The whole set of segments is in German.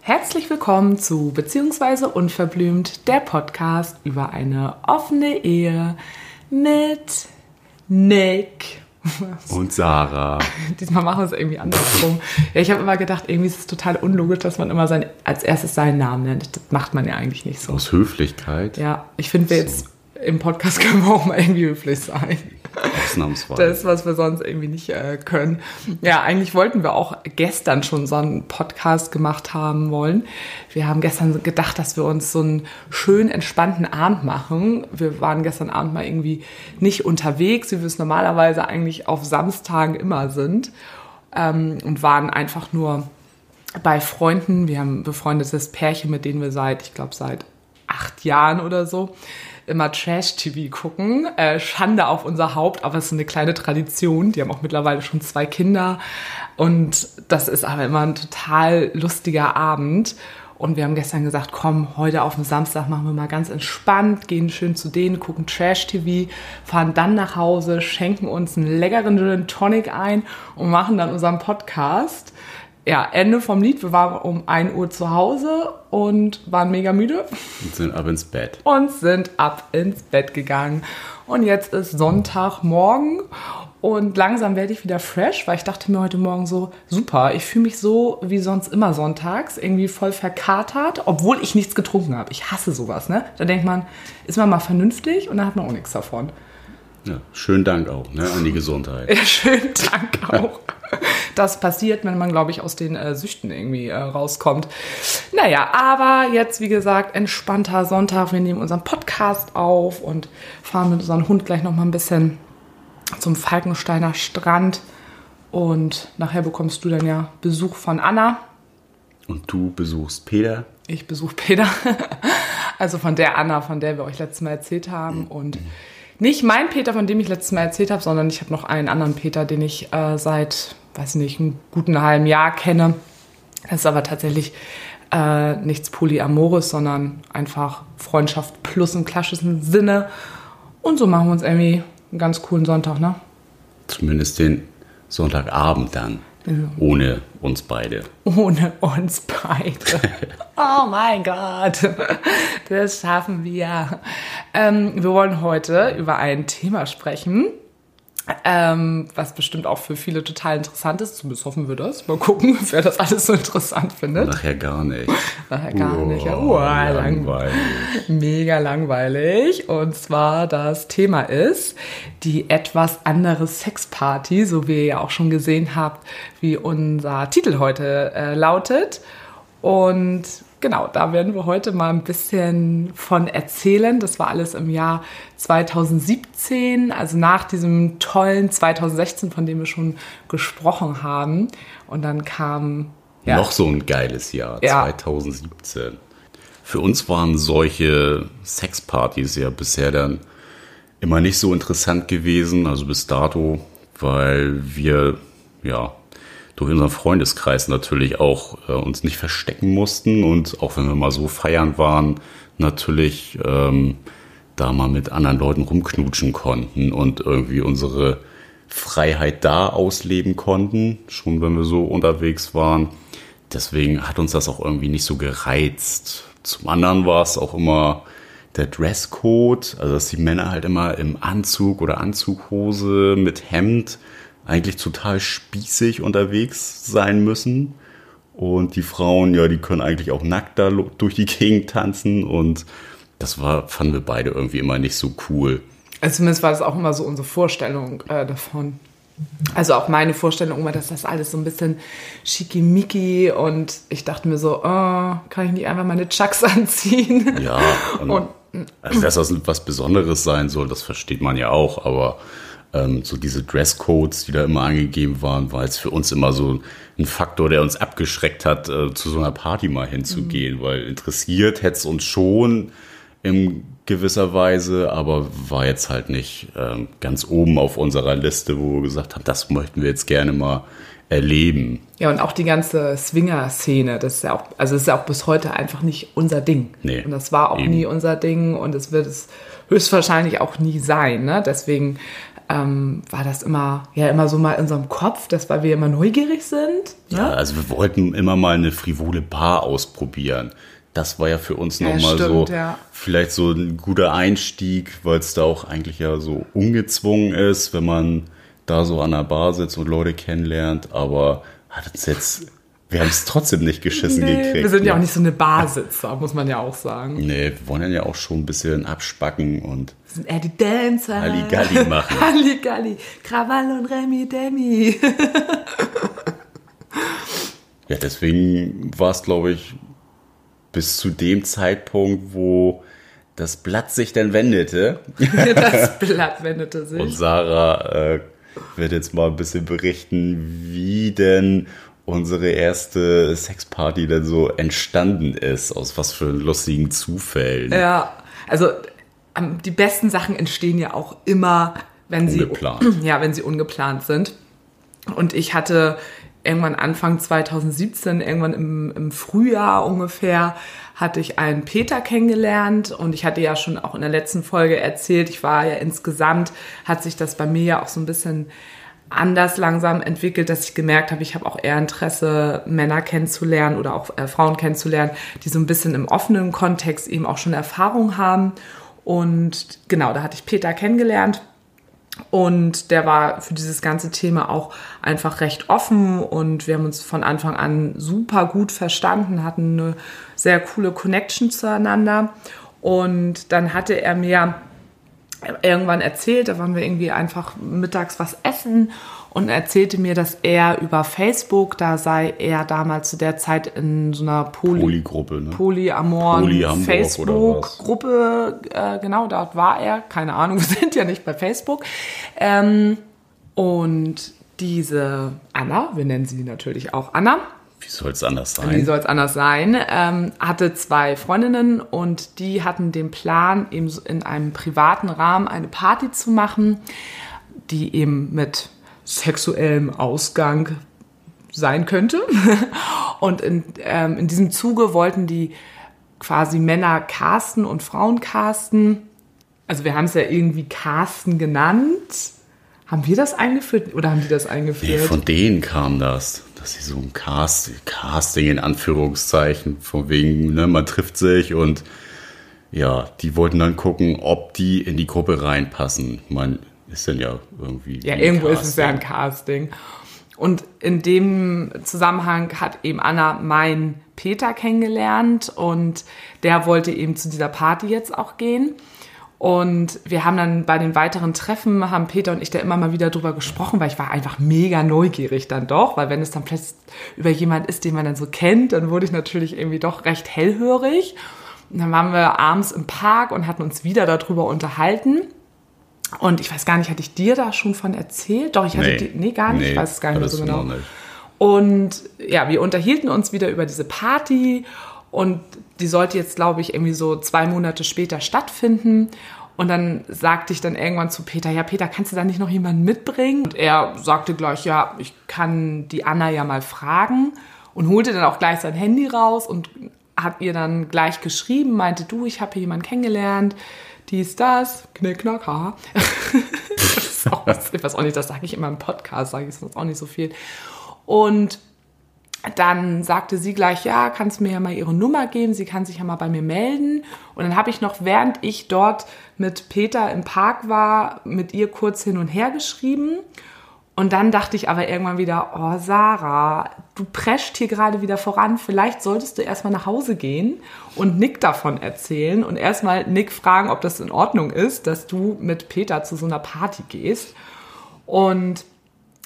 Herzlich willkommen zu Beziehungsweise Unverblümt, der Podcast über eine offene Ehe mit Nick. Und Sarah. Diesmal machen wir es irgendwie andersrum. Ja, ich habe immer gedacht, irgendwie ist es total unlogisch, dass man immer sein, als erstes seinen Namen nennt. Das macht man ja eigentlich nicht so. Aus Höflichkeit. Ja, ich finde, wir jetzt im Podcast können wir auch mal irgendwie höflich sein. Ausnahmsweise. Das, was wir sonst irgendwie nicht äh, können. Ja, eigentlich wollten wir auch gestern schon so einen Podcast gemacht haben wollen. Wir haben gestern gedacht, dass wir uns so einen schön entspannten Abend machen. Wir waren gestern Abend mal irgendwie nicht unterwegs, wie wir es normalerweise eigentlich auf Samstagen immer sind. Ähm, und waren einfach nur bei Freunden. Wir haben ein befreundetes Pärchen, mit denen wir seit, ich glaube, seit acht Jahren oder so immer Trash-TV gucken. Äh, Schande auf unser Haupt, aber es ist eine kleine Tradition. Die haben auch mittlerweile schon zwei Kinder. Und das ist aber immer ein total lustiger Abend. Und wir haben gestern gesagt, komm, heute auf dem Samstag machen wir mal ganz entspannt, gehen schön zu denen, gucken Trash-TV, fahren dann nach Hause, schenken uns einen leckeren Gin Tonic ein und machen dann unseren Podcast ja, Ende vom Lied. Wir waren um 1 Uhr zu Hause und waren mega müde. Und sind ab ins Bett. Und sind ab ins Bett gegangen. Und jetzt ist Sonntagmorgen und langsam werde ich wieder fresh, weil ich dachte mir heute Morgen so, super, ich fühle mich so wie sonst immer sonntags, irgendwie voll verkatert, obwohl ich nichts getrunken habe. Ich hasse sowas, ne? Da denkt man, ist man mal vernünftig und dann hat man auch nichts davon. Ja, schönen Dank auch ne, an die Gesundheit. Ja, schönen Dank auch. Das passiert, wenn man, glaube ich, aus den äh, Süchten irgendwie äh, rauskommt. Naja, aber jetzt, wie gesagt, entspannter Sonntag. Wir nehmen unseren Podcast auf und fahren mit unserem Hund gleich noch mal ein bisschen zum Falkensteiner Strand. Und nachher bekommst du dann ja Besuch von Anna. Und du besuchst Peter. Ich besuche Peter. also von der Anna, von der wir euch letztes Mal erzählt haben. Und nicht mein Peter, von dem ich letztes Mal erzählt habe, sondern ich habe noch einen anderen Peter, den ich äh, seit, weiß nicht, einem guten halben Jahr kenne. Das ist aber tatsächlich äh, nichts Polyamores, sondern einfach Freundschaft plus im klassischen Sinne. Und so machen wir uns irgendwie einen ganz coolen Sonntag, ne? Zumindest den Sonntagabend dann. Ohne uns beide. Ohne uns beide. oh mein Gott. Das schaffen wir. Ähm, wir wollen heute über ein Thema sprechen, ähm, was bestimmt auch für viele total interessant ist. Zumindest hoffen wir das. Mal gucken, wer das alles so interessant findet. Nachher gar nicht. Nachher gar oh, nicht. Oh, langweilig. Mega langweilig. Und zwar das Thema ist die etwas andere Sexparty, so wie ihr ja auch schon gesehen habt, wie unser Titel heute äh, lautet. Und genau, da werden wir heute mal ein bisschen von erzählen. Das war alles im Jahr 2017, also nach diesem tollen 2016, von dem wir schon gesprochen haben. Und dann kam. Ja, Noch so ein geiles Jahr, ja. 2017. Für uns waren solche Sexpartys ja bisher dann immer nicht so interessant gewesen, also bis dato, weil wir ja durch unseren Freundeskreis natürlich auch äh, uns nicht verstecken mussten und auch wenn wir mal so feiern waren, natürlich ähm, da mal mit anderen Leuten rumknutschen konnten und irgendwie unsere Freiheit da ausleben konnten, schon wenn wir so unterwegs waren. Deswegen hat uns das auch irgendwie nicht so gereizt. Zum anderen war es auch immer der Dresscode, also dass die Männer halt immer im Anzug oder Anzughose mit Hemd eigentlich total spießig unterwegs sein müssen. Und die Frauen, ja, die können eigentlich auch nackt da durch die Gegend tanzen. Und das war, fanden wir beide irgendwie immer nicht so cool. Also zumindest war das auch immer so unsere Vorstellung äh, davon. Also auch meine Vorstellung war, dass das alles so ein bisschen schickimicki und ich dachte mir so, oh, kann ich nicht einfach meine Chucks anziehen? Ja, und, und also dass das was Besonderes sein soll, das versteht man ja auch, aber ähm, so diese Dresscodes, die da immer angegeben waren, war jetzt für uns immer so ein Faktor, der uns abgeschreckt hat, äh, zu so einer Party mal hinzugehen, mhm. weil interessiert hätte es uns schon im gewisserweise, aber war jetzt halt nicht ähm, ganz oben auf unserer Liste, wo wir gesagt haben, das möchten wir jetzt gerne mal erleben. Ja, und auch die ganze Swinger-Szene, das ist ja auch, also ist ja auch bis heute einfach nicht unser Ding. Nee, und das war auch eben. nie unser Ding und es wird es höchstwahrscheinlich auch nie sein. Ne? Deswegen ähm, war das immer, ja, immer so mal in unserem Kopf, dass weil wir immer neugierig sind. Ne? Ja, also wir wollten immer mal eine frivole Bar ausprobieren das war ja für uns ja, nochmal so ja. vielleicht so ein guter Einstieg, weil es da auch eigentlich ja so ungezwungen ist, wenn man da so an der Bar sitzt und Leute kennenlernt, aber hat es jetzt, wir haben es trotzdem nicht geschissen nee, gekriegt. Wir sind ja ne? auch nicht so eine Barsitzer, muss man ja auch sagen. Nee, wir wollen ja auch schon ein bisschen abspacken und wir sind eher die Dancer. Halligalli machen. Halligalli. Krawall und Remi Demi. ja, deswegen war es, glaube ich, bis zu dem Zeitpunkt, wo das Blatt sich dann wendete. das Blatt wendete sich. Und Sarah äh, wird jetzt mal ein bisschen berichten, wie denn unsere erste Sexparty denn so entstanden ist, aus was für lustigen Zufällen. Ja, also die besten Sachen entstehen ja auch immer, wenn ungeplant. sie ja, wenn sie ungeplant sind. Und ich hatte irgendwann Anfang 2017, irgendwann im, im Frühjahr ungefähr, hatte ich einen Peter kennengelernt und ich hatte ja schon auch in der letzten Folge erzählt, ich war ja insgesamt, hat sich das bei mir ja auch so ein bisschen anders langsam entwickelt, dass ich gemerkt habe, ich habe auch eher Interesse, Männer kennenzulernen oder auch äh, Frauen kennenzulernen, die so ein bisschen im offenen Kontext eben auch schon Erfahrung haben. Und genau, da hatte ich Peter kennengelernt und der war für dieses ganze Thema auch einfach recht offen und wir haben uns von Anfang an super gut verstanden, hatten eine sehr coole Connection zueinander. Und dann hatte er mir irgendwann erzählt, da waren wir irgendwie einfach mittags was essen und erzählte mir, dass er über Facebook, da sei er damals zu der Zeit in so einer Poly Polygruppe, ne? Polyamoren Poly Facebook-Gruppe, äh, genau, dort war er, keine Ahnung, wir sind ja nicht bei Facebook. Ähm, und diese Anna, wir nennen sie natürlich auch Anna, wie soll es anders sein? Wie soll es anders sein? Ähm, hatte zwei Freundinnen und die hatten den Plan, eben in einem privaten Rahmen eine Party zu machen, die eben mit sexuellem Ausgang sein könnte. Und in, ähm, in diesem Zuge wollten die quasi Männer casten und Frauen casten. Also wir haben es ja irgendwie casten genannt. Haben wir das eingeführt oder haben die das eingeführt? Nee, von denen kam das, dass sie so ein Cast, Casting in Anführungszeichen, von wegen, ne, man trifft sich und ja, die wollten dann gucken, ob die in die Gruppe reinpassen. Man ist dann ja irgendwie. Ja, irgendwo Casting. ist es ja ein Casting. Und in dem Zusammenhang hat eben Anna meinen Peter kennengelernt und der wollte eben zu dieser Party jetzt auch gehen. Und wir haben dann bei den weiteren Treffen, haben Peter und ich da immer mal wieder drüber gesprochen, weil ich war einfach mega neugierig dann doch, weil wenn es dann plötzlich über jemand ist, den man dann so kennt, dann wurde ich natürlich irgendwie doch recht hellhörig. Und dann waren wir abends im Park und hatten uns wieder darüber unterhalten. Und ich weiß gar nicht, hatte ich dir da schon von erzählt? Doch, ich hatte nee, die, nee, gar nicht, nee, ich weiß es gar nicht mehr so genau. Und ja, wir unterhielten uns wieder über diese Party und die sollte jetzt, glaube ich, irgendwie so zwei Monate später stattfinden. Und dann sagte ich dann irgendwann zu Peter, ja, Peter, kannst du da nicht noch jemanden mitbringen? Und er sagte gleich, ja, ich kann die Anna ja mal fragen und holte dann auch gleich sein Handy raus und hat ihr dann gleich geschrieben, meinte, du, ich habe hier jemanden kennengelernt, dies, das, knick, knack, ha. auch, ich weiß auch nicht, das sage ich immer im Podcast, sage ich sonst auch nicht so viel. Und dann sagte sie gleich, ja, kannst mir ja mal ihre Nummer geben, sie kann sich ja mal bei mir melden. Und dann habe ich noch, während ich dort mit Peter im Park war, mit ihr kurz hin und her geschrieben. Und dann dachte ich aber irgendwann wieder, oh Sarah, du prescht hier gerade wieder voran. Vielleicht solltest du erstmal nach Hause gehen und Nick davon erzählen und erstmal Nick fragen, ob das in Ordnung ist, dass du mit Peter zu so einer Party gehst. Und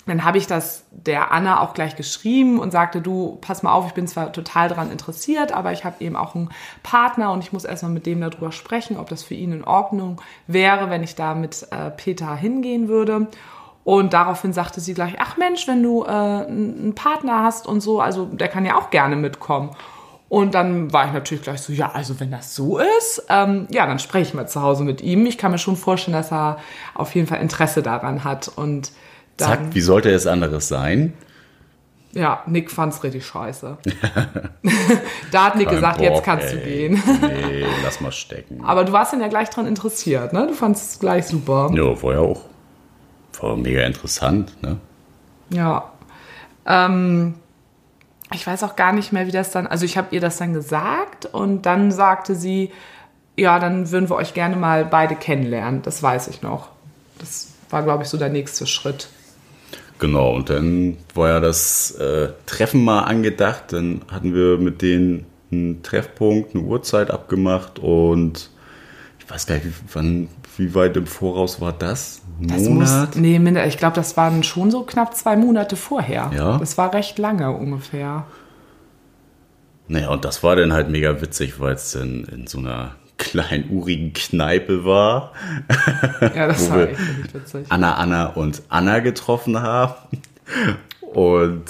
dann habe ich das der Anna auch gleich geschrieben und sagte, du, pass mal auf, ich bin zwar total daran interessiert, aber ich habe eben auch einen Partner und ich muss erstmal mit dem darüber sprechen, ob das für ihn in Ordnung wäre, wenn ich da mit äh, Peter hingehen würde. Und daraufhin sagte sie gleich, ach Mensch, wenn du äh, einen Partner hast und so, also der kann ja auch gerne mitkommen. Und dann war ich natürlich gleich so, ja, also wenn das so ist, ähm, ja, dann spreche ich mal zu Hause mit ihm. Ich kann mir schon vorstellen, dass er auf jeden Fall Interesse daran hat. Und dann, Zack, wie sollte es anderes sein? Ja, Nick fand's richtig scheiße. da hat Nick Kein gesagt, Bock, jetzt kannst ey. du gehen. nee, lass mal stecken. Aber du warst dann ja gleich dran interessiert, ne? Du fandst es gleich super. Ja, war ja auch. War mega interessant, ne? Ja. Ähm, ich weiß auch gar nicht mehr, wie das dann. Also, ich habe ihr das dann gesagt und dann sagte sie, ja, dann würden wir euch gerne mal beide kennenlernen. Das weiß ich noch. Das war, glaube ich, so der nächste Schritt. Genau, und dann war ja das äh, Treffen mal angedacht. Dann hatten wir mit denen einen Treffpunkt, eine Uhrzeit abgemacht und ich weiß gar nicht, wie, wann, wie weit im Voraus war das? Ein das Monat? Muss, nee, minder. Ich glaube, das waren schon so knapp zwei Monate vorher. Ja. Das war recht lange ungefähr. Naja, und das war dann halt mega witzig, weil es dann in so einer kleinen urigen Kneipe war. Ja, das war echt witzig. Anna, Anna und Anna getroffen haben. Und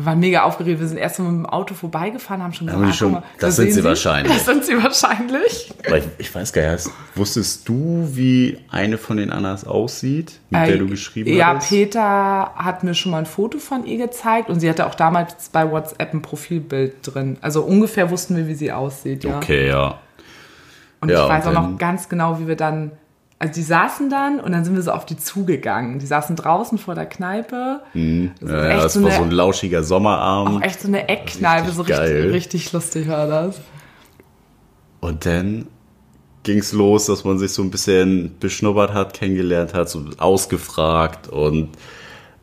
wir waren mega aufgeregt. Wir sind erst mal mit dem Auto vorbeigefahren, haben schon gesagt, haben schon, mal, das, sind sie, sie wahrscheinlich. Das sind sie wahrscheinlich. Ich, ich, weiß gar nicht, wusstest du, wie eine von den Annas aussieht, mit äh, der du geschrieben ja, hast? Ja, Peter hat mir schon mal ein Foto von ihr gezeigt und sie hatte auch damals bei WhatsApp ein Profilbild drin. Also ungefähr wussten wir, wie sie aussieht. Ja. Okay, ja. Und ja, ich weiß auch noch ganz genau, wie wir dann, also die saßen dann und dann sind wir so auf die zugegangen. Die saßen draußen vor der Kneipe. Mhm. Das, ja, ja, das so war eine, so ein lauschiger Sommerabend. Auch echt so eine Eckkneipe, so richtig, richtig lustig war das. Und dann ging es los, dass man sich so ein bisschen beschnuppert hat, kennengelernt hat, so ausgefragt und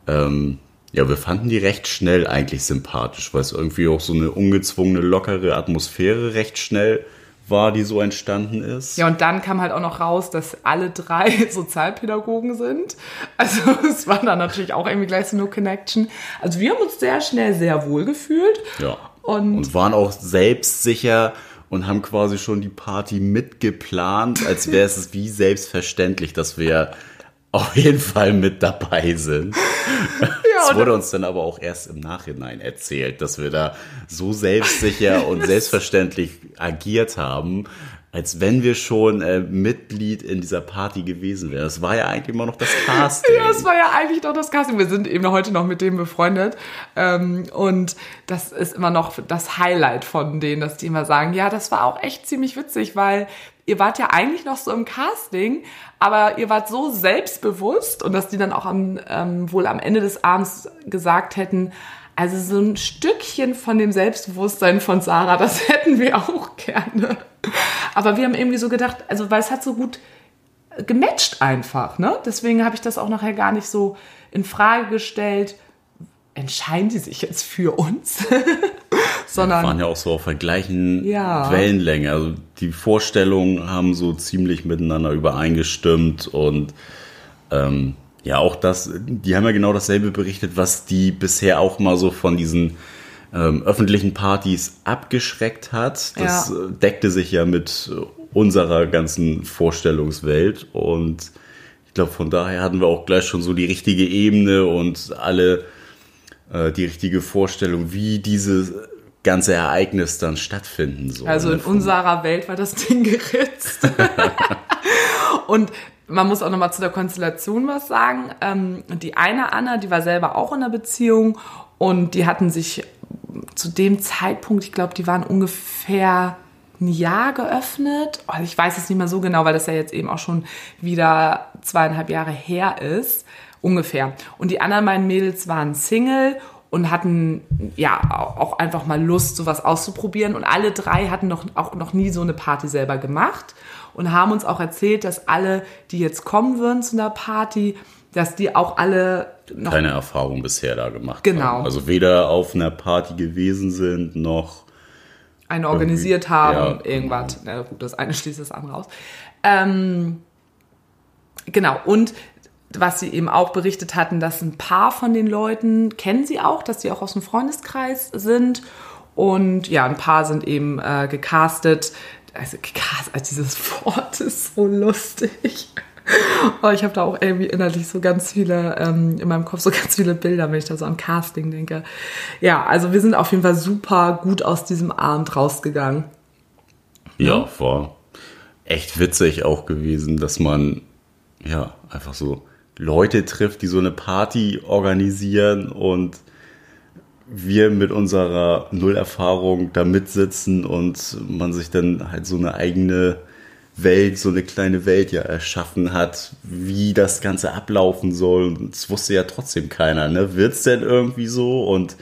ähm, ja, wir fanden die recht schnell eigentlich sympathisch, weil es irgendwie auch so eine ungezwungene, lockere Atmosphäre recht schnell war, die so entstanden ist. Ja, und dann kam halt auch noch raus, dass alle drei Sozialpädagogen sind. Also es war dann natürlich auch irgendwie gleich so eine Connection. Also wir haben uns sehr schnell sehr wohl gefühlt. Ja. Und, und waren auch selbstsicher und haben quasi schon die Party mitgeplant, als wäre es wie selbstverständlich, dass wir auf jeden Fall mit dabei sind. Ja, es wurde uns dann aber auch erst im Nachhinein erzählt, dass wir da so selbstsicher und selbstverständlich agiert haben, als wenn wir schon äh, Mitglied in dieser Party gewesen wären. Das war ja eigentlich immer noch das Casting. Ja, das war ja eigentlich noch das Casting. Wir sind eben heute noch mit dem befreundet. Ähm, und das ist immer noch das Highlight von denen, dass die immer sagen, ja, das war auch echt ziemlich witzig, weil ihr wart ja eigentlich noch so im Casting, aber ihr wart so selbstbewusst und dass die dann auch am, ähm, wohl am Ende des Abends gesagt hätten, also so ein Stückchen von dem Selbstbewusstsein von Sarah, das hätten wir auch gerne. Aber wir haben irgendwie so gedacht, also weil es hat so gut gematcht einfach, ne? Deswegen habe ich das auch nachher gar nicht so in Frage gestellt. Entscheiden sie sich jetzt für uns? Sondern, wir waren ja auch so auf der gleichen ja. Wellenlänge. Also die Vorstellungen haben so ziemlich miteinander übereingestimmt und ähm, ja, auch das, die haben ja genau dasselbe berichtet, was die bisher auch mal so von diesen ähm, öffentlichen Partys abgeschreckt hat. Das ja. deckte sich ja mit unserer ganzen Vorstellungswelt und ich glaube, von daher hatten wir auch gleich schon so die richtige Ebene und alle äh, die richtige Vorstellung, wie dieses ganze Ereignis dann stattfinden soll. Also in unserer Welt war das Ding geritzt. und man muss auch nochmal zu der Konstellation was sagen. Ähm, die eine Anna, die war selber auch in einer Beziehung und die hatten sich zu dem Zeitpunkt, ich glaube, die waren ungefähr ein Jahr geöffnet. Oh, ich weiß es nicht mehr so genau, weil das ja jetzt eben auch schon wieder zweieinhalb Jahre her ist. Ungefähr. Und die anderen beiden Mädels waren Single und hatten ja auch einfach mal Lust, sowas auszuprobieren. Und alle drei hatten noch, auch noch nie so eine Party selber gemacht und haben uns auch erzählt, dass alle, die jetzt kommen würden zu einer Party, dass die auch alle noch keine Erfahrung bisher da gemacht genau. haben. Also weder auf einer Party gewesen sind, noch eine organisiert haben, ja, irgendwas. Genau. Na gut, das eine schließt das andere aus. Ähm, genau, und was sie eben auch berichtet hatten, dass ein paar von den Leuten kennen sie auch, dass sie auch aus dem Freundeskreis sind. Und ja, ein paar sind eben äh, gecastet. Also gecastet, also dieses Wort ist so lustig. oh, ich habe da auch irgendwie innerlich so ganz viele, ähm, in meinem Kopf so ganz viele Bilder, wenn ich da so am Casting denke. Ja, also wir sind auf jeden Fall super gut aus diesem Abend rausgegangen. Ja, ja war echt witzig auch gewesen, dass man ja einfach so Leute trifft, die so eine Party organisieren und wir mit unserer Nullerfahrung da mitsitzen und man sich dann halt so eine eigene Welt, so eine kleine Welt ja erschaffen hat, wie das Ganze ablaufen soll. Und es wusste ja trotzdem keiner, ne? es denn irgendwie so? Und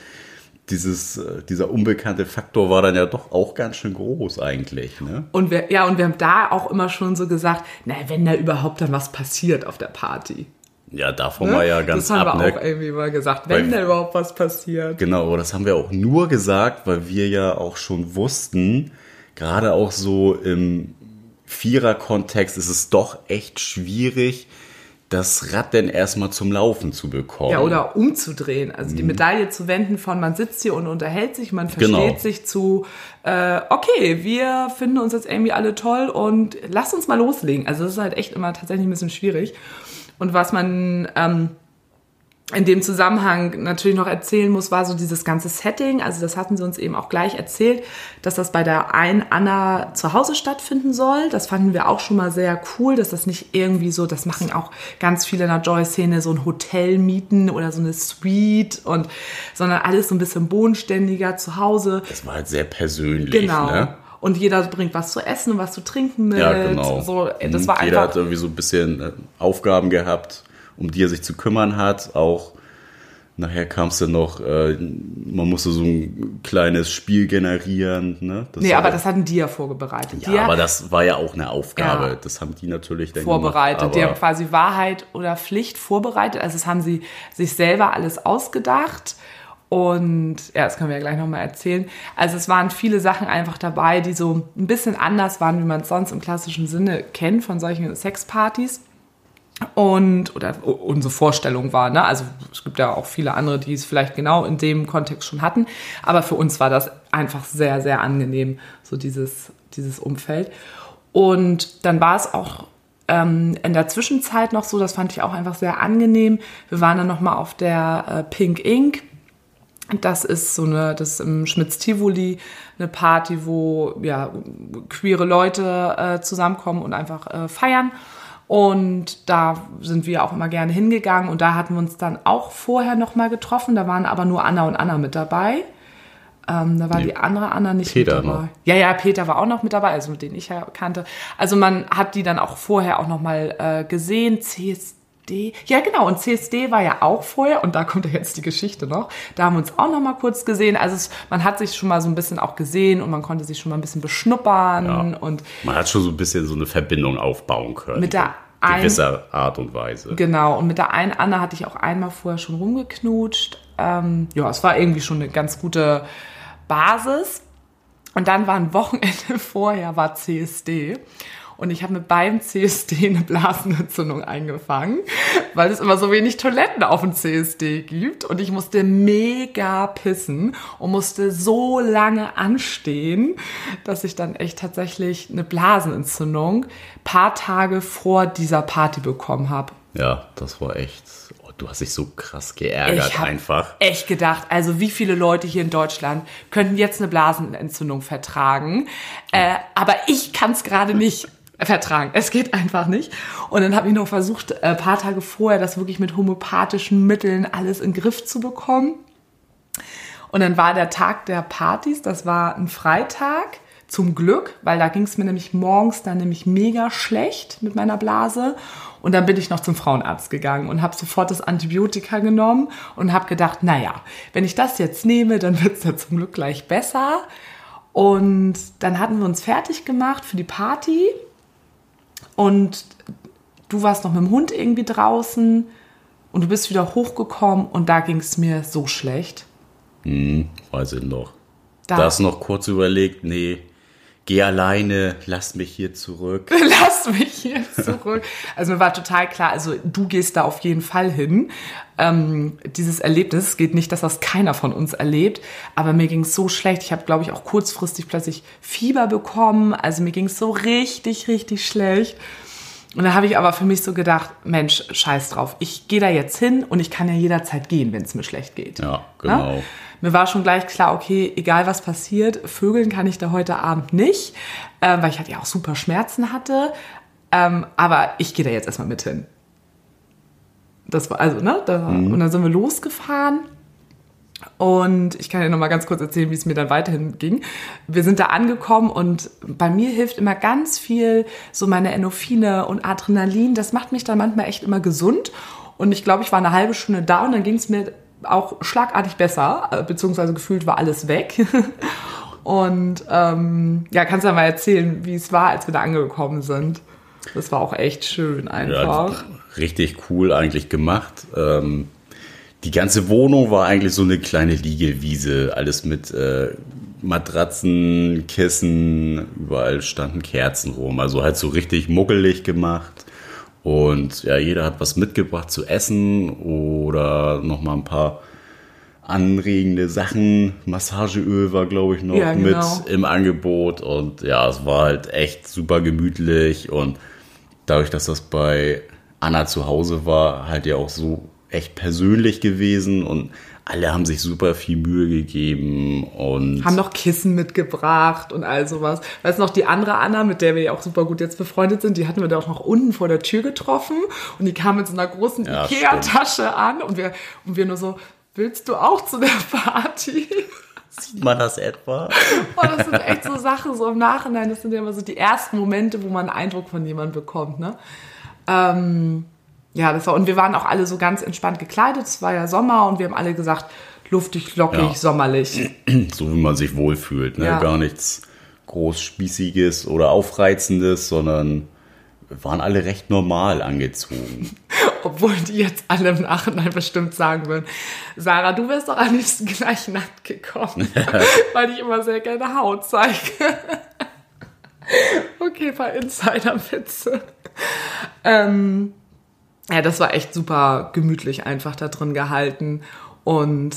dieses, äh, dieser unbekannte Faktor war dann ja doch auch ganz schön groß eigentlich. Ne? Und wir, ja, und wir haben da auch immer schon so gesagt, na, wenn da überhaupt dann was passiert auf der Party. Ja, davon ne? war ja ganz Das haben ab, wir ne? auch irgendwie mal gesagt, wenn weil, da überhaupt was passiert. Genau, das haben wir auch nur gesagt, weil wir ja auch schon wussten, gerade auch so im Vierer-Kontext ist es doch echt schwierig, das Rad denn erstmal zum Laufen zu bekommen. Ja, oder umzudrehen. Also die mhm. Medaille zu wenden von man sitzt hier und unterhält sich, man versteht genau. sich zu, äh, okay, wir finden uns jetzt irgendwie alle toll und lass uns mal loslegen. Also das ist halt echt immer tatsächlich ein bisschen schwierig. Und was man ähm, in dem Zusammenhang natürlich noch erzählen muss, war so dieses ganze Setting. Also das hatten sie uns eben auch gleich erzählt, dass das bei der einen Anna zu Hause stattfinden soll. Das fanden wir auch schon mal sehr cool, dass das nicht irgendwie so, das machen auch ganz viele in der Joy-Szene, so ein Hotel mieten oder so eine Suite und, sondern alles so ein bisschen bodenständiger zu Hause. Das war halt sehr persönlich. Genau. Ne? Und jeder bringt was zu essen und was zu trinken mit. Ja, genau. So, das war jeder hat irgendwie so ein bisschen äh, Aufgaben gehabt um die er sich zu kümmern hat. Auch nachher kam es dann noch, äh, man musste so ein kleines Spiel generieren. Ne? Das nee, aber das hatten die ja vorbereitet. Ja, aber das war ja auch eine Aufgabe. Ja. Das haben die natürlich dann vorbereitet. Gemacht, die haben quasi Wahrheit oder Pflicht vorbereitet. Also das haben sie sich selber alles ausgedacht. Und ja, das können wir ja gleich nochmal erzählen. Also es waren viele Sachen einfach dabei, die so ein bisschen anders waren, wie man es sonst im klassischen Sinne kennt von solchen Sexpartys und oder unsere Vorstellung war. Ne? Also es gibt ja auch viele andere, die es vielleicht genau in dem Kontext schon hatten. Aber für uns war das einfach sehr, sehr angenehm, so dieses, dieses Umfeld. Und dann war es auch ähm, in der Zwischenzeit noch so, das fand ich auch einfach sehr angenehm. Wir waren dann nochmal auf der äh, Pink Ink. Das ist so eine, das ist im Schmitz-Tivoli eine Party, wo ja queere Leute äh, zusammenkommen und einfach äh, feiern. Und da sind wir auch immer gerne hingegangen und da hatten wir uns dann auch vorher nochmal getroffen. Da waren aber nur Anna und Anna mit dabei. Ähm, da war nee, die andere Anna nicht Peter mit dabei. Noch. Ja, ja, Peter war auch noch mit dabei, also mit denen ich ja kannte. Also man hat die dann auch vorher auch nochmal äh, gesehen. CSD, ja genau, und CSD war ja auch vorher und da kommt ja jetzt die Geschichte noch. Da haben wir uns auch nochmal kurz gesehen. Also es, man hat sich schon mal so ein bisschen auch gesehen und man konnte sich schon mal ein bisschen beschnuppern ja. und man hat schon so ein bisschen so eine Verbindung aufbauen können. Mit der gewisser Art und Weise. Genau, und mit der einen Anna hatte ich auch einmal vorher schon rumgeknutscht. Ähm, ja, es war irgendwie schon eine ganz gute Basis. Und dann war ein Wochenende vorher, war CSD. Und ich habe mit beim CSD eine Blasenentzündung eingefangen, weil es immer so wenig Toiletten auf dem CSD gibt. Und ich musste mega pissen und musste so lange anstehen, dass ich dann echt tatsächlich eine Blasenentzündung paar Tage vor dieser Party bekommen habe. Ja, das war echt. Oh, du hast dich so krass geärgert ich einfach. Echt gedacht, also wie viele Leute hier in Deutschland könnten jetzt eine Blasenentzündung vertragen, äh, aber ich kann es gerade nicht vertragen. Es geht einfach nicht. Und dann habe ich noch versucht, ein äh, paar Tage vorher das wirklich mit homöopathischen Mitteln alles in den Griff zu bekommen. Und dann war der Tag der Partys, das war ein Freitag, zum Glück, weil da ging es mir nämlich morgens dann nämlich mega schlecht mit meiner Blase. Und dann bin ich noch zum Frauenarzt gegangen und habe sofort das Antibiotika genommen und habe gedacht, naja, wenn ich das jetzt nehme, dann wird es ja zum Glück gleich besser. Und dann hatten wir uns fertig gemacht für die Party und du warst noch mit dem Hund irgendwie draußen und du bist wieder hochgekommen und da ging es mir so schlecht. Hm, weiß ich noch. Da hast noch kurz überlegt, nee, geh alleine, lass mich hier zurück. lass mich hier zurück. Also mir war total klar, also du gehst da auf jeden Fall hin. Ähm, dieses Erlebnis geht nicht, dass das keiner von uns erlebt, aber mir ging es so schlecht. Ich habe, glaube ich, auch kurzfristig plötzlich Fieber bekommen. Also mir ging es so richtig, richtig schlecht. Und da habe ich aber für mich so gedacht, Mensch, scheiß drauf. Ich gehe da jetzt hin und ich kann ja jederzeit gehen, wenn es mir schlecht geht. Ja, genau. Ja? Mir war schon gleich klar, okay, egal was passiert, Vögeln kann ich da heute Abend nicht, äh, weil ich halt ja auch super Schmerzen hatte. Ähm, aber ich gehe da jetzt erstmal mit hin. Das war also, ne? Da, mhm. Und dann sind wir losgefahren. Und ich kann dir noch mal ganz kurz erzählen, wie es mir dann weiterhin ging. Wir sind da angekommen und bei mir hilft immer ganz viel so meine Endorphine und Adrenalin. Das macht mich dann manchmal echt immer gesund. Und ich glaube, ich war eine halbe Stunde da und dann ging es mir auch schlagartig besser, äh, beziehungsweise gefühlt war alles weg. Und ähm, ja, kannst du mal erzählen, wie es war, als wir da angekommen sind. Das war auch echt schön einfach. Ja, richtig cool eigentlich gemacht. Ähm, die ganze Wohnung war eigentlich so eine kleine Liegewiese. Alles mit äh, Matratzen, Kissen, überall standen Kerzen rum. Also halt so richtig muggelig gemacht. Und ja, jeder hat was mitgebracht zu essen oder nochmal ein paar anregende Sachen. Massageöl war, glaube ich, noch ja, genau. mit im Angebot. Und ja, es war halt echt super gemütlich. Und dadurch, dass das bei Anna zu Hause war, halt ja auch so echt persönlich gewesen. Und alle haben sich super viel Mühe gegeben und haben noch Kissen mitgebracht und all sowas. Weißt du noch, die andere Anna, mit der wir ja auch super gut jetzt befreundet sind, die hatten wir da auch noch unten vor der Tür getroffen und die kam mit so einer großen ja, Ikea-Tasche an und wir, und wir nur so, willst du auch zu der Party? Sieht man das etwa? Oh, das sind echt so Sachen, so im Nachhinein, das sind ja immer so die ersten Momente, wo man einen Eindruck von jemandem bekommt, ne? Ähm, ja, das war, und wir waren auch alle so ganz entspannt gekleidet. Es war ja Sommer und wir haben alle gesagt, luftig, lockig, ja. sommerlich. So wie man sich wohlfühlt, ne? Ja. Gar nichts groß Spießiges oder Aufreizendes, sondern waren alle recht normal angezogen. Obwohl die jetzt alle im Nachhinein bestimmt sagen würden, Sarah, du wärst doch am liebsten gleich nackt gekommen, weil ich immer sehr gerne Haut zeige. okay, paar Insider-Witze. Ähm, ja, das war echt super gemütlich einfach da drin gehalten. Und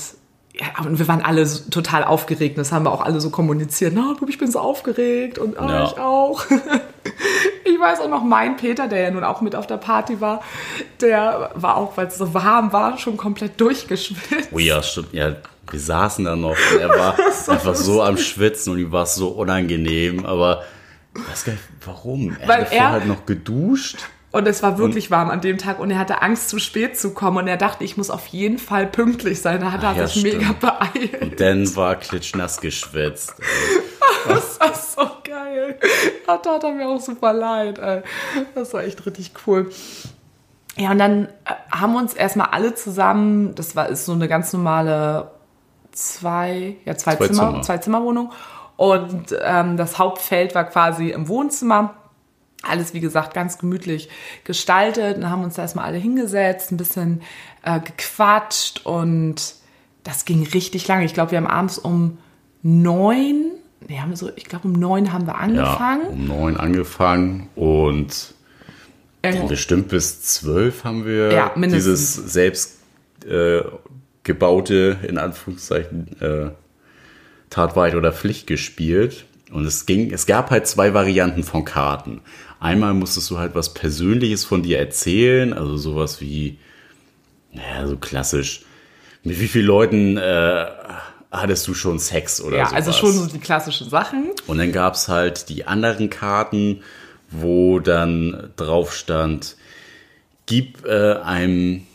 ja, und wir waren alle so, total aufgeregt. Das haben wir auch alle so kommuniziert. Na, ich bin so aufgeregt und oh, ja. ich auch. ich weiß auch noch, mein Peter, der ja nun auch mit auf der Party war, der war auch, weil es so warm war, schon komplett durchgeschwitzt. Oh ja, stimmt. Ja, wir saßen da noch. Und er war so einfach so am Schwitzen und ihm war es so unangenehm. Aber ich weiß gar nicht, warum. Er weil hat er halt noch geduscht. Und es war wirklich und, warm an dem Tag und er hatte Angst, zu spät zu kommen. Und er dachte, ich muss auf jeden Fall pünktlich sein. Da hat er ja, sich stimmt. mega beeilt. Und dann war klitschnass geschwitzt. das war so geil. Da tat er mir auch super leid. Ey. Das war echt richtig cool. Ja, und dann äh, haben wir uns erstmal alle zusammen, das war ist so eine ganz normale zwei, ja, zwei, zwei Zimmer, Zimmer, zwei Zimmerwohnung. Und ähm, das Hauptfeld war quasi im Wohnzimmer alles, wie gesagt, ganz gemütlich gestaltet und haben uns da erstmal alle hingesetzt, ein bisschen äh, gequatscht und das ging richtig lange. Ich glaube, wir haben abends um neun, nee, haben wir so, ich glaube, um neun haben wir angefangen. Ja, um neun angefangen und äh, bestimmt bis zwölf haben wir ja, dieses selbst äh, gebaute, in Anführungszeichen, äh, Tatweit oder Pflicht gespielt. Und es ging, es gab halt zwei Varianten von Karten. Einmal musstest du halt was Persönliches von dir erzählen, also sowas wie, naja, so klassisch. Mit wie vielen Leuten äh, hattest du schon Sex oder so? Ja, sowas? also schon so die klassischen Sachen. Und dann gab es halt die anderen Karten, wo dann drauf stand, gib äh, einem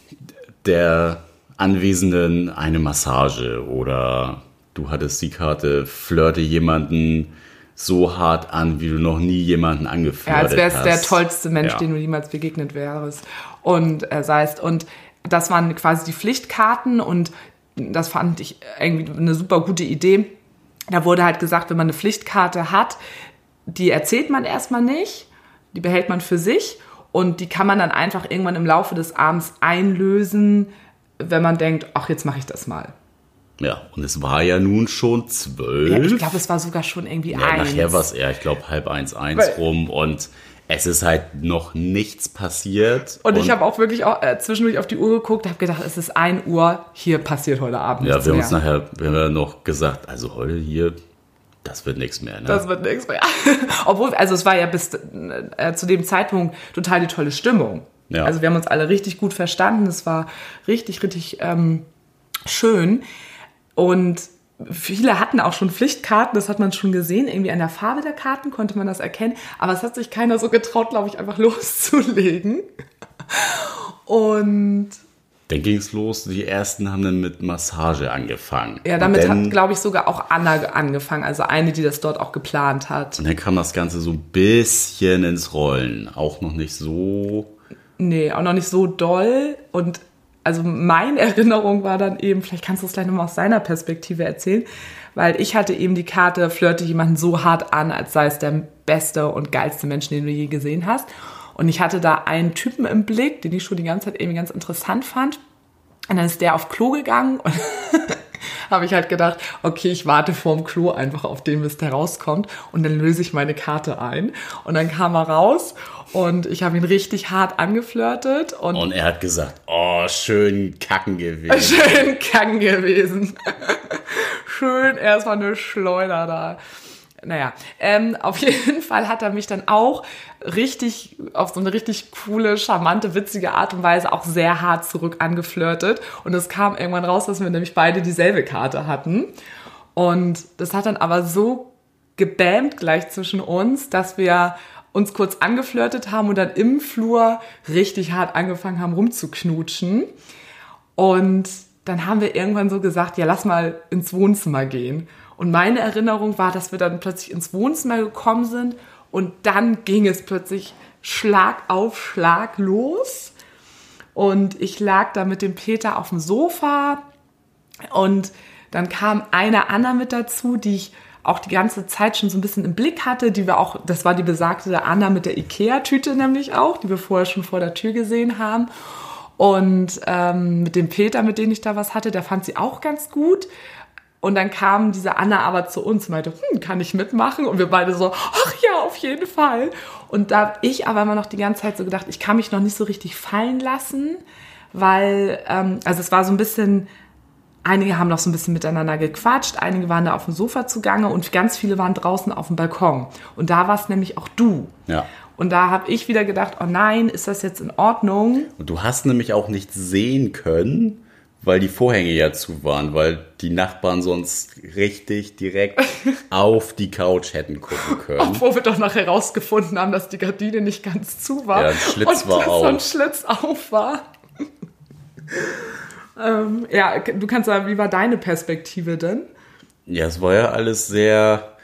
der Anwesenden eine Massage oder du hattest die Karte, flirte jemanden so hart an, wie du noch nie jemanden angeflirtet hast. Ja, als wärst der tollste Mensch, ja. den du jemals begegnet wärst und äh, seist. Und das waren quasi die Pflichtkarten und das fand ich irgendwie eine super gute Idee. Da wurde halt gesagt, wenn man eine Pflichtkarte hat, die erzählt man erstmal nicht, die behält man für sich und die kann man dann einfach irgendwann im Laufe des Abends einlösen, wenn man denkt, ach, jetzt mache ich das mal. Ja, und es war ja nun schon zwölf. Ja, ich glaube, es war sogar schon irgendwie ja, eins. Nachher war es eher, ich glaube, halb eins, eins Weil, rum und es ist halt noch nichts passiert. Und, und ich habe auch wirklich auch, äh, zwischendurch auf die Uhr geguckt, habe gedacht, es ist ein Uhr, hier passiert heute Abend Ja, wir haben uns nachher, wir haben ja noch gesagt, also heute hier das wird nichts mehr, ne? Das wird nichts mehr. Obwohl, also es war ja bis äh, zu dem Zeitpunkt total die tolle Stimmung. Ja. Also wir haben uns alle richtig gut verstanden. Es war richtig, richtig ähm, schön. Und viele hatten auch schon Pflichtkarten, das hat man schon gesehen. Irgendwie an der Farbe der Karten konnte man das erkennen. Aber es hat sich keiner so getraut, glaube ich, einfach loszulegen. Und dann ging es los. Die ersten haben dann mit Massage angefangen. Ja, damit dann, hat, glaube ich, sogar auch Anna angefangen, also eine, die das dort auch geplant hat. Und dann kam das Ganze so ein bisschen ins Rollen. Auch noch nicht so. Nee, auch noch nicht so doll. Und also meine Erinnerung war dann eben, vielleicht kannst du es gleich nochmal aus seiner Perspektive erzählen, weil ich hatte eben die Karte, flirte jemanden so hart an, als sei es der beste und geilste Mensch, den du je gesehen hast. Und ich hatte da einen Typen im Blick, den ich schon die ganze Zeit irgendwie ganz interessant fand. Und dann ist der auf Klo gegangen und habe ich halt gedacht, okay, ich warte vorm Klo einfach auf den, bis der rauskommt und dann löse ich meine Karte ein. Und dann kam er raus und ich habe ihn richtig hart angeflirtet. Und, und er hat gesagt, oh, schön kacken gewesen. Schön kacken gewesen. schön erstmal eine Schleuder da. Naja, ähm, auf jeden Fall hat er mich dann auch richtig, auf so eine richtig coole, charmante, witzige Art und Weise auch sehr hart zurück angeflirtet. Und es kam irgendwann raus, dass wir nämlich beide dieselbe Karte hatten. Und das hat dann aber so gebämt gleich zwischen uns, dass wir uns kurz angeflirtet haben und dann im Flur richtig hart angefangen haben rumzuknutschen. Und dann haben wir irgendwann so gesagt, ja, lass mal ins Wohnzimmer gehen. Und meine Erinnerung war, dass wir dann plötzlich ins Wohnzimmer gekommen sind und dann ging es plötzlich Schlag auf Schlag los. Und ich lag da mit dem Peter auf dem Sofa und dann kam eine Anna mit dazu, die ich auch die ganze Zeit schon so ein bisschen im Blick hatte, die wir auch, das war die besagte Anna mit der Ikea-Tüte nämlich auch, die wir vorher schon vor der Tür gesehen haben. Und ähm, mit dem Peter, mit dem ich da was hatte, der fand sie auch ganz gut. Und dann kam diese Anna aber zu uns und meinte, hm, kann ich mitmachen? Und wir beide so, ach ja, auf jeden Fall. Und da habe ich aber immer noch die ganze Zeit so gedacht, ich kann mich noch nicht so richtig fallen lassen, weil, ähm, also es war so ein bisschen, einige haben noch so ein bisschen miteinander gequatscht, einige waren da auf dem Sofa zugange und ganz viele waren draußen auf dem Balkon. Und da warst nämlich auch du. Ja. Und da habe ich wieder gedacht, oh nein, ist das jetzt in Ordnung? Und du hast nämlich auch nicht sehen können, weil die Vorhänge ja zu waren, weil die Nachbarn sonst richtig direkt auf die Couch hätten gucken können. Obwohl wir doch noch herausgefunden haben, dass die Gardine nicht ganz zu war. Ja, ein Schlitz und war dass auf. So ein Schlitz auf war. ähm, ja, du kannst sagen, wie war deine Perspektive denn? Ja, es war ja alles sehr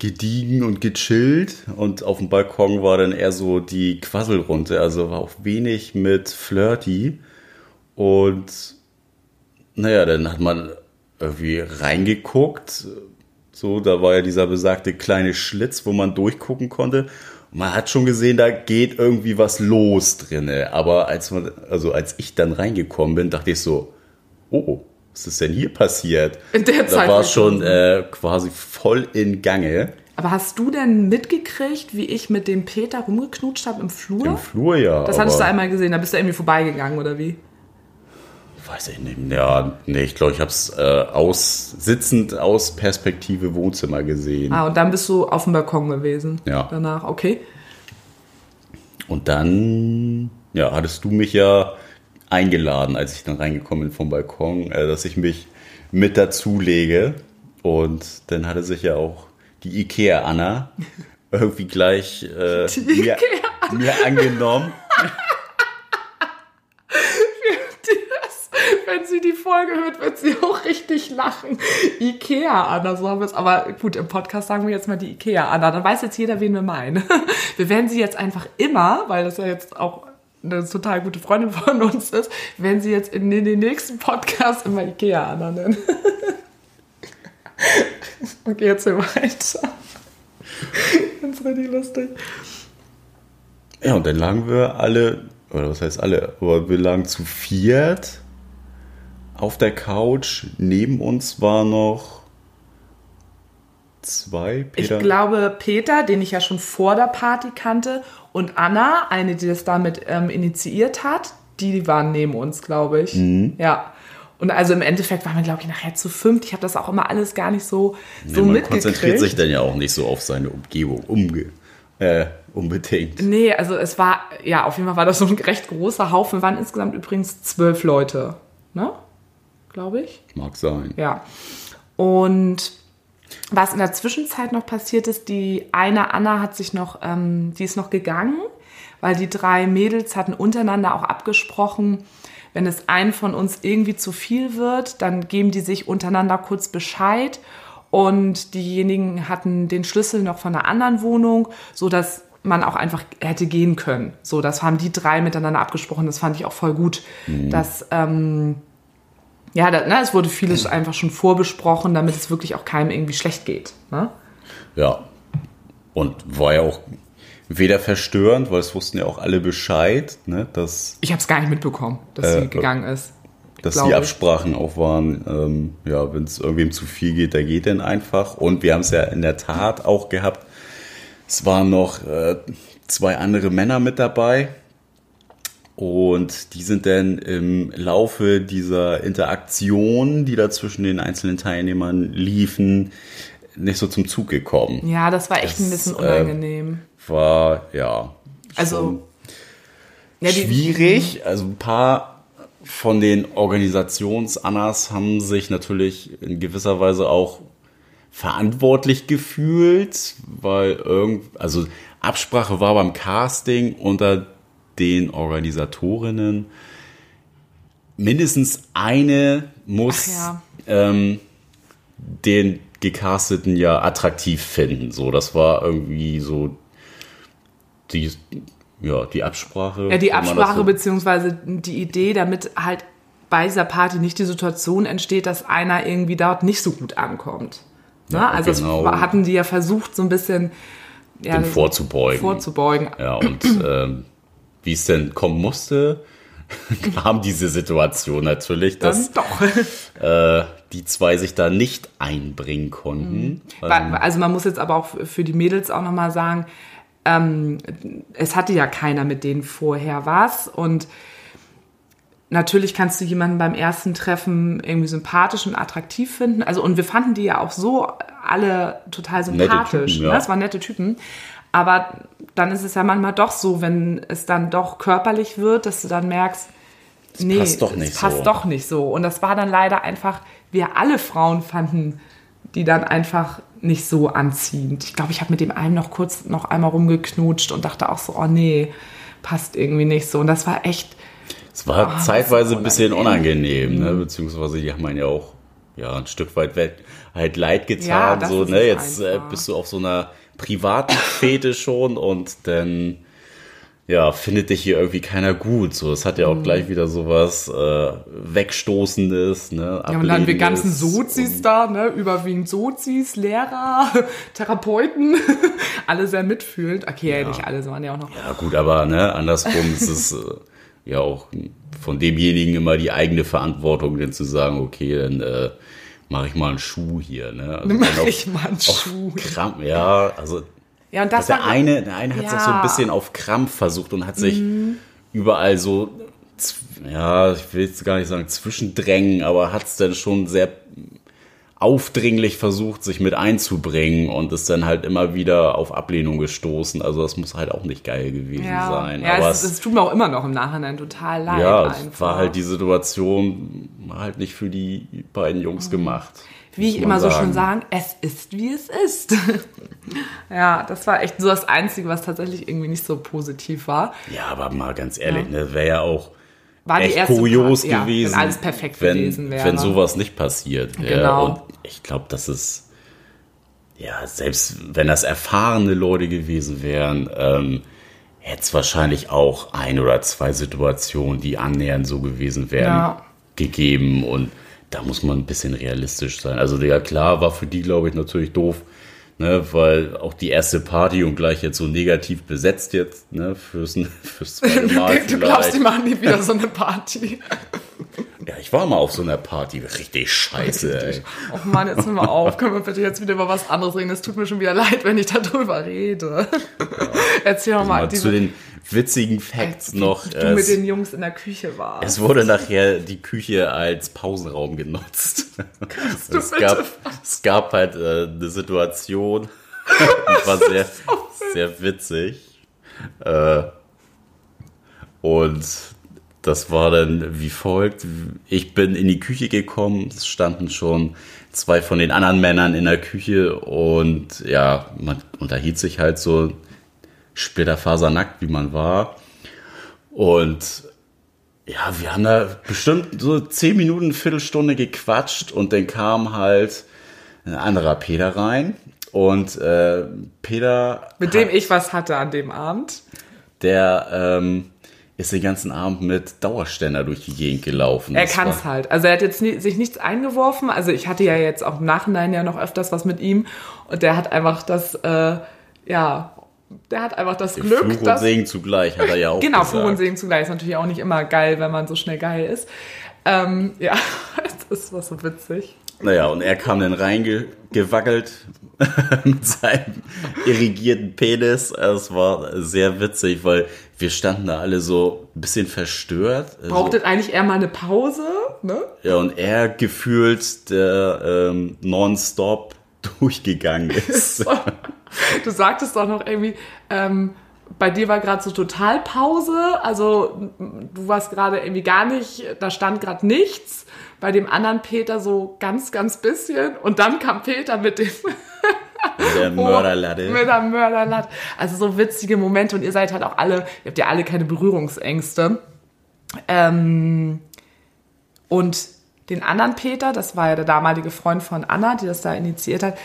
gediegen und gechillt und auf dem Balkon war dann eher so die Quasselrunde, also war auch wenig mit Flirty und naja, dann hat man irgendwie reingeguckt. So, da war ja dieser besagte kleine Schlitz, wo man durchgucken konnte. Und man hat schon gesehen, da geht irgendwie was los drinne. Aber als man, also als ich dann reingekommen bin, dachte ich so, oh, was ist denn hier passiert? In der Zeit. Da war es schon äh, quasi voll in Gange. Aber hast du denn mitgekriegt, wie ich mit dem Peter rumgeknutscht habe im Flur? Im Flur, ja. Das hattest du einmal gesehen, da bist du irgendwie vorbeigegangen, oder wie? Weiß ich nicht. Ja, nee, ich glaube, ich habe es äh, aus, sitzend aus Perspektive Wohnzimmer gesehen. Ah, und dann bist du auf dem Balkon gewesen. Ja. Danach, okay. Und dann, ja, hattest du mich ja eingeladen, als ich dann reingekommen bin vom Balkon, äh, dass ich mich mit dazulege. Und dann hatte sich ja auch die Ikea Anna irgendwie gleich äh, mir, mir angenommen. sie die Folge hört, wird sie auch richtig lachen. Ikea Anna, so haben wir es. Aber gut, im Podcast sagen wir jetzt mal die Ikea Anna. Dann weiß jetzt jeder, wen wir meinen. Wir werden sie jetzt einfach immer, weil das ja jetzt auch eine total gute Freundin von uns ist, werden sie jetzt in den nächsten Podcast immer Ikea Anna nennen. Okay, jetzt wir weiter. Ist richtig lustig. Ja, und dann lagen wir alle, oder was heißt alle, aber wir lagen zu viert auf der Couch. Neben uns war noch zwei. Peter. Ich glaube, Peter, den ich ja schon vor der Party kannte, und Anna, eine, die das damit ähm, initiiert hat, die waren neben uns, glaube ich. Mhm. Ja. Und also im Endeffekt waren wir, glaube ich, nachher zu fünft. Ich habe das auch immer alles gar nicht so, so man mitgekriegt. konzentriert sich dann ja auch nicht so auf seine Umgebung umge äh, unbedingt. Nee, also es war, ja, auf jeden Fall war das so ein recht großer Haufen. Wir waren insgesamt übrigens zwölf Leute, ne? Glaube ich. Mag sein. Ja. Und was in der Zwischenzeit noch passiert ist, die eine Anna hat sich noch, ähm, die ist noch gegangen, weil die drei Mädels hatten untereinander auch abgesprochen, wenn es einen von uns irgendwie zu viel wird, dann geben die sich untereinander kurz Bescheid und diejenigen hatten den Schlüssel noch von einer anderen Wohnung, so dass man auch einfach hätte gehen können. So, das haben die drei miteinander abgesprochen. Das fand ich auch voll gut, mhm. dass ähm, ja, da, ne, es wurde vieles einfach schon vorbesprochen, damit es wirklich auch keinem irgendwie schlecht geht. Ne? Ja. Und war ja auch weder verstörend, weil es wussten ja auch alle Bescheid, ne, dass. Ich habe es gar nicht mitbekommen, dass äh, sie gegangen ist. Dass die Absprachen auch waren, ähm, ja, wenn es irgendwem zu viel geht, da geht dann einfach. Und wir haben es ja in der Tat auch gehabt. Es waren noch äh, zwei andere Männer mit dabei, und die sind dann im Laufe dieser Interaktion, die da zwischen den einzelnen Teilnehmern liefen, nicht so zum Zug gekommen. Ja, das war echt das, ein bisschen unangenehm. Äh, war, ja. Also. Ja, schwierig. Also ein paar von den Organisationsannas haben sich natürlich in gewisser Weise auch verantwortlich gefühlt, weil irgend, also Absprache war beim Casting unter den Organisatorinnen. Mindestens eine muss ja. ähm, den Gecasteten ja attraktiv finden. So, das war irgendwie so die, ja, die Absprache. Ja, die Absprache so beziehungsweise die Idee, damit halt bei dieser Party nicht die Situation entsteht, dass einer irgendwie dort nicht so gut ankommt. Ja, ne? also genau. das hatten die ja versucht, so ein bisschen ja, vorzubeugen. Vorzubeugen. Ja, und ähm, wie es denn kommen musste, kam diese Situation natürlich, dass äh, die zwei sich da nicht einbringen konnten. Mhm. Also man muss jetzt aber auch für die Mädels auch nochmal sagen, ähm, es hatte ja keiner mit denen vorher was und natürlich kannst du jemanden beim ersten Treffen irgendwie sympathisch und attraktiv finden. Also und wir fanden die ja auch so alle total sympathisch. Typen, ja. Ne? Das waren nette Typen. Aber dann ist es ja manchmal doch so, wenn es dann doch körperlich wird, dass du dann merkst, das nee, passt doch nicht passt so. doch nicht so. Und das war dann leider einfach, wir alle Frauen fanden die dann einfach nicht so anziehend. Ich glaube, ich habe mit dem einen noch kurz noch einmal rumgeknutscht und dachte auch so, oh nee, passt irgendwie nicht so. Und das war echt. Es war oh, zeitweise ein bisschen unangenehm, ne? Mhm. beziehungsweise die haben einen ja auch ja, ein Stück weit halt leid getan. Ja, so, ne? Jetzt äh, bist du auf so einer privaten Fete schon und dann ja, findet dich hier irgendwie keiner gut. So, es hat ja auch mhm. gleich wieder sowas äh, Wegstoßendes, ne? Ja, und dann wir ganzen Sozis da, ne? Überwiegend Sozis, Lehrer, Therapeuten, alle sehr mitfühlend. Okay, ja. nicht alle, so waren ja auch noch. Ja, gut, aber ne, andersrum ist es äh, ja auch von demjenigen immer die eigene Verantwortung, denn zu sagen, okay, dann äh, mache ich mal einen Schuh hier. Ne? Also mache ich mal einen Schuh. Krampf, ja, also ja, und das der eine, der eine hat ja. sich so ein bisschen auf Krampf versucht und hat sich mhm. überall so, ja, ich will jetzt gar nicht sagen zwischendrängen, aber hat es dann schon sehr aufdringlich versucht, sich mit einzubringen und ist dann halt immer wieder auf Ablehnung gestoßen. Also das muss halt auch nicht geil gewesen ja. sein. Ja, Aber es, es, tut mir auch immer noch im Nachhinein total leid. Ja, es war halt die Situation halt nicht für die beiden Jungs mhm. gemacht. Wie ich immer sagen. so schön sagen, es ist, wie es ist. ja, das war echt so das Einzige, was tatsächlich irgendwie nicht so positiv war. Ja, aber mal ganz ehrlich, ja. ne, wäre ja auch war echt kurios Part, gewesen, ja, wenn alles perfekt wenn, gewesen wäre. Wenn sowas nicht passiert. Genau. Ja, und ich glaube, das ist, ja, selbst wenn das erfahrene Leute gewesen wären, ähm, hätte es wahrscheinlich auch ein oder zwei Situationen, die annähernd so gewesen wären, ja. gegeben. Und da muss man ein bisschen realistisch sein. Also ja, klar, war für die, glaube ich, natürlich doof, ne, weil auch die erste Party und gleich jetzt so negativ besetzt jetzt, ne, fürs, fürs zweite Mal. du glaubst, die machen nie wieder so eine Party. Ich war mal auf so einer Party. Richtig scheiße, ey. Oh Mann, jetzt hör mal auf. Können wir bitte jetzt wieder über was anderes reden? Es tut mir schon wieder leid, wenn ich darüber rede. Ja. Erzähl doch mal. mal zu den witzigen Facts noch. Du es, mit den Jungs in der Küche warst. Es wurde nachher die Küche als Pausenraum genutzt. Kannst du es, gab, es gab halt äh, eine Situation, die war sehr, sehr witzig. Äh, und das war dann wie folgt. Ich bin in die Küche gekommen, es standen schon zwei von den anderen Männern in der Küche und ja, man unterhielt sich halt so splitterfasernackt, wie man war. Und ja, wir haben da bestimmt so zehn Minuten, Viertelstunde gequatscht und dann kam halt ein anderer Peter rein. Und äh, Peter. Mit dem ich was hatte an dem Abend. Der ähm, ist den ganzen Abend mit Dauerständer durch die Gegend gelaufen. Er kann es halt. Also er hat jetzt nie, sich nichts eingeworfen. Also ich hatte ja jetzt auch im Nachhinein ja noch öfters was mit ihm. Und der hat einfach das, äh, ja, der hat einfach das Glück. Fluch und Segen zugleich, hat er ja auch Genau, gesagt. Fluch und Segen zugleich. Ist natürlich auch nicht immer geil, wenn man so schnell geil ist. Ähm, ja, das war so witzig. Naja, und er kam dann reingewackelt mit seinem irrigierten Penis. Es war sehr witzig, weil wir standen da alle so ein bisschen verstört. Brauchtet eigentlich eher mal eine Pause, ne? Ja, und er gefühlt der ähm, nonstop durchgegangen ist. du sagtest doch noch irgendwie, ähm, bei dir war gerade so total Pause, also du warst gerade irgendwie gar nicht, da stand gerade nichts. Bei dem anderen Peter so ganz, ganz bisschen. Und dann kam Peter mit dem der Mörderlatte. mit der Mörderlatte. Also so witzige Momente und ihr seid halt auch alle, ihr habt ja alle keine Berührungsängste. Ähm, und den anderen Peter, das war ja der damalige Freund von Anna, die das da initiiert hat,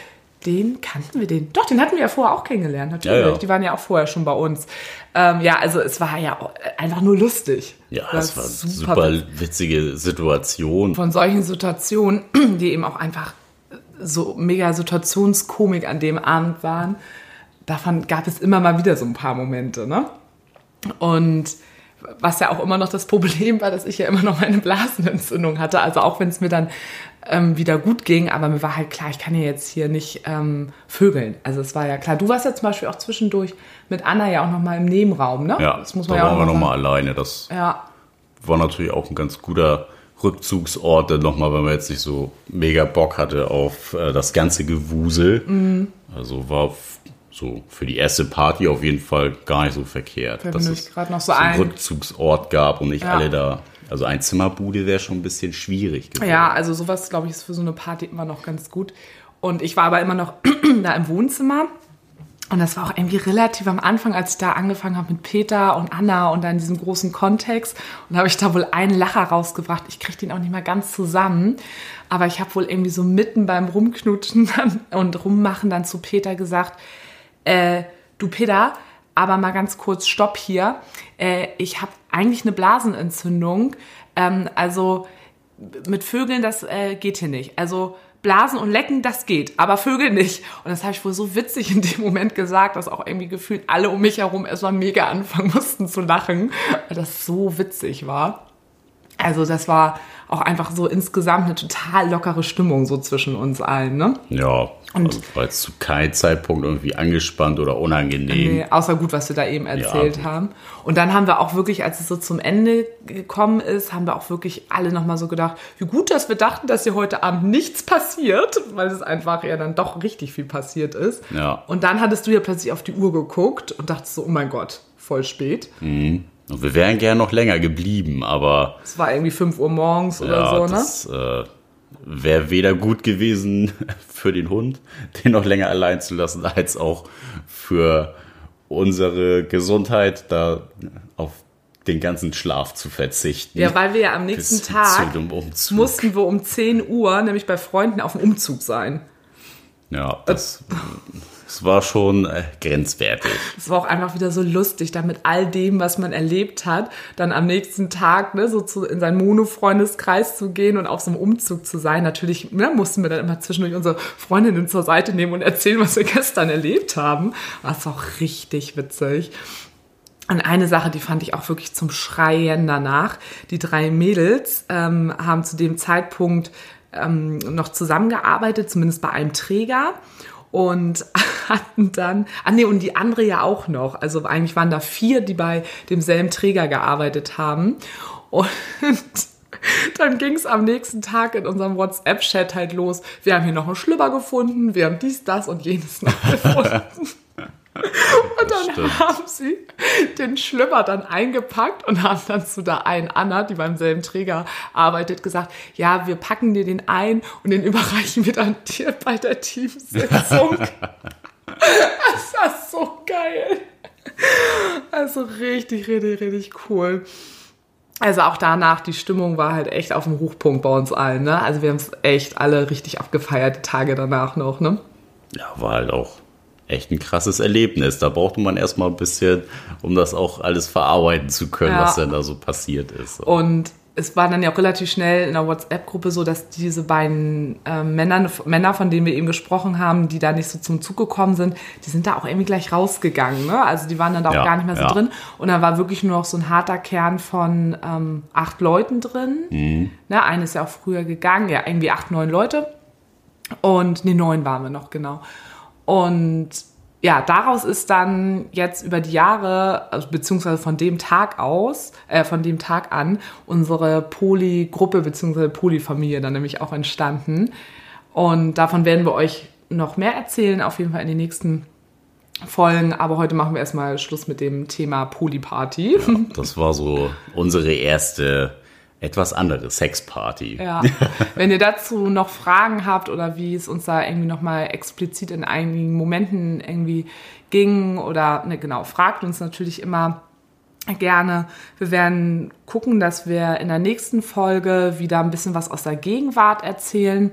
den kannten wir den. Doch, den hatten wir ja vorher auch kennengelernt, natürlich. Ja, ja. Die waren ja auch vorher schon bei uns. Ähm, ja, also es war ja einfach nur lustig. Ja, es war eine super super witzig. witzige Situation. Von solchen Situationen, die eben auch einfach so mega Situationskomik an dem Abend waren, davon gab es immer mal wieder so ein paar Momente, ne? Und was ja auch immer noch das Problem war, dass ich ja immer noch meine Blasenentzündung hatte. Also auch wenn es mir dann ähm, wieder gut ging, aber mir war halt klar, ich kann ja jetzt hier nicht ähm, vögeln. Also es war ja klar. Du warst ja zum Beispiel auch zwischendurch mit Anna ja auch noch mal im Nebenraum, ne? Ja, das muss da man ja auch waren wir noch nochmal sagen. alleine. Das Ja, war natürlich auch ein ganz guter Rückzugsort, dann nochmal, wenn man jetzt nicht so mega Bock hatte auf äh, das ganze Gewusel. Mhm. Also war so für die erste Party auf jeden Fall gar nicht so verkehrt, Fällt dass es gerade noch so einen ein. Rückzugsort gab und nicht Ja. alle da. Also ein Zimmerbude wäre schon ein bisschen schwierig gewesen. Ja, also sowas, glaube ich, ist für so eine Party immer noch ganz gut. Und ich war aber immer noch da im Wohnzimmer. Und das war auch irgendwie relativ am Anfang, als ich da angefangen habe mit Peter und Anna und dann diesem großen Kontext. Und da habe ich da wohl einen Lacher rausgebracht. Ich kriege den auch nicht mehr ganz zusammen. Aber ich habe wohl irgendwie so mitten beim Rumknutschen und Rummachen dann zu Peter gesagt, äh, du Peter, aber mal ganz kurz, stopp hier. Äh, ich habe eigentlich eine Blasenentzündung. Ähm, also mit Vögeln, das äh, geht hier nicht. Also Blasen und Lecken, das geht, aber Vögel nicht. Und das habe ich wohl so witzig in dem Moment gesagt, dass auch irgendwie gefühlt alle um mich herum erstmal mega anfangen mussten zu lachen, weil das so witzig war. Also das war auch einfach so insgesamt eine total lockere Stimmung so zwischen uns allen, ne? Ja, Und- also war jetzt zu keinem Zeitpunkt irgendwie angespannt oder unangenehm. Nee, außer gut, was wir da eben erzählt Ja. haben. Und dann haben wir auch wirklich, als es so zum Ende gekommen ist, haben wir auch wirklich alle nochmal so gedacht, wie gut, dass wir dachten, dass hier heute Abend nichts passiert, weil es einfach ja dann doch richtig viel passiert ist. Ja. Und dann hattest du ja plötzlich auf die Uhr geguckt und dachtest so, oh mein Gott, voll spät. Und wir wären gern noch länger geblieben, aber Es war irgendwie 5 Uhr morgens oder ja, so, ne? das äh, wäre weder gut gewesen für den Hund, den noch länger allein zu lassen, als auch für unsere Gesundheit, da auf den ganzen Schlaf zu verzichten. Ja, weil wir ja am nächsten Bis Tag mussten wir um 10 Uhr nämlich bei Freunden auf dem Umzug sein. Ja, das, das war schon äh, grenzwertig. Es war auch einfach wieder so lustig, da mit all dem, was man erlebt hat, dann am nächsten Tag ne, so zu, in seinen Mono-Freundeskreis zu gehen und auf so einem Umzug zu sein. Natürlich ne, mussten wir dann immer zwischendurch unsere Freundinnen zur Seite nehmen und erzählen, was wir gestern erlebt haben. Das war auch richtig witzig. Und eine Sache, die fand ich auch wirklich zum Schreien danach. Die drei Mädels ähm, haben zu dem Zeitpunkt ähm, noch zusammengearbeitet, zumindest bei einem Träger. Und hatten dann, ah nee, und die andere ja auch noch. Also eigentlich waren da vier, die bei demselben Träger gearbeitet haben. Und dann ging es am nächsten Tag in unserem WhatsApp-Chat halt los. Wir haben hier noch einen Schlüpper gefunden, wir haben dies, das und jenes noch gefunden. Und dann Stimmt. haben sie den Schlüpper dann eingepackt und haben dann zu der einen Anna, die beim selben Träger arbeitet, gesagt, ja, wir packen dir den ein und den überreichen wir dann dir bei der Teamsitzung. das war so geil. Also richtig, richtig, richtig cool. Also auch danach, die Stimmung war halt echt auf dem Hochpunkt bei uns allen. Ne? Also wir haben es echt alle richtig abgefeiert, die Tage danach noch. Ne? Ja, war halt auch echt ein krasses Erlebnis. Da brauchte man erstmal ein bisschen, um das auch alles verarbeiten zu können, ja. was denn da so passiert ist. Und es war dann ja auch relativ schnell in der WhatsApp-Gruppe so, dass diese beiden äh, Männer, Männer, von denen wir eben gesprochen haben, die da nicht so zum Zug gekommen sind, die sind da auch irgendwie gleich rausgegangen. Ne? Also die waren dann da auch ja, gar nicht mehr so ja. drin. Und da war wirklich nur noch so ein harter Kern von ähm, acht Leuten drin. Mhm. Ne? Eine ist ja auch früher gegangen, ja, irgendwie acht, neun Leute. Und ne, neun waren wir noch, genau. Und ja, daraus ist dann jetzt über die Jahre, also beziehungsweise von dem Tag aus, äh, von dem Tag an, unsere Poly-Gruppe beziehungsweise Poly-Familie dann nämlich auch entstanden. Und davon werden wir euch noch mehr erzählen, auf jeden Fall in den nächsten Folgen. Aber heute machen wir erstmal Schluss mit dem Thema Poly-Party. Ja, das war so unsere erste etwas andere Sexparty. Ja. Wenn ihr dazu noch Fragen habt oder wie es uns da irgendwie nochmal explizit in einigen Momenten irgendwie ging oder ne, genau, fragt uns natürlich immer gerne. Wir werden gucken, dass wir in der nächsten Folge wieder ein bisschen was aus der Gegenwart erzählen.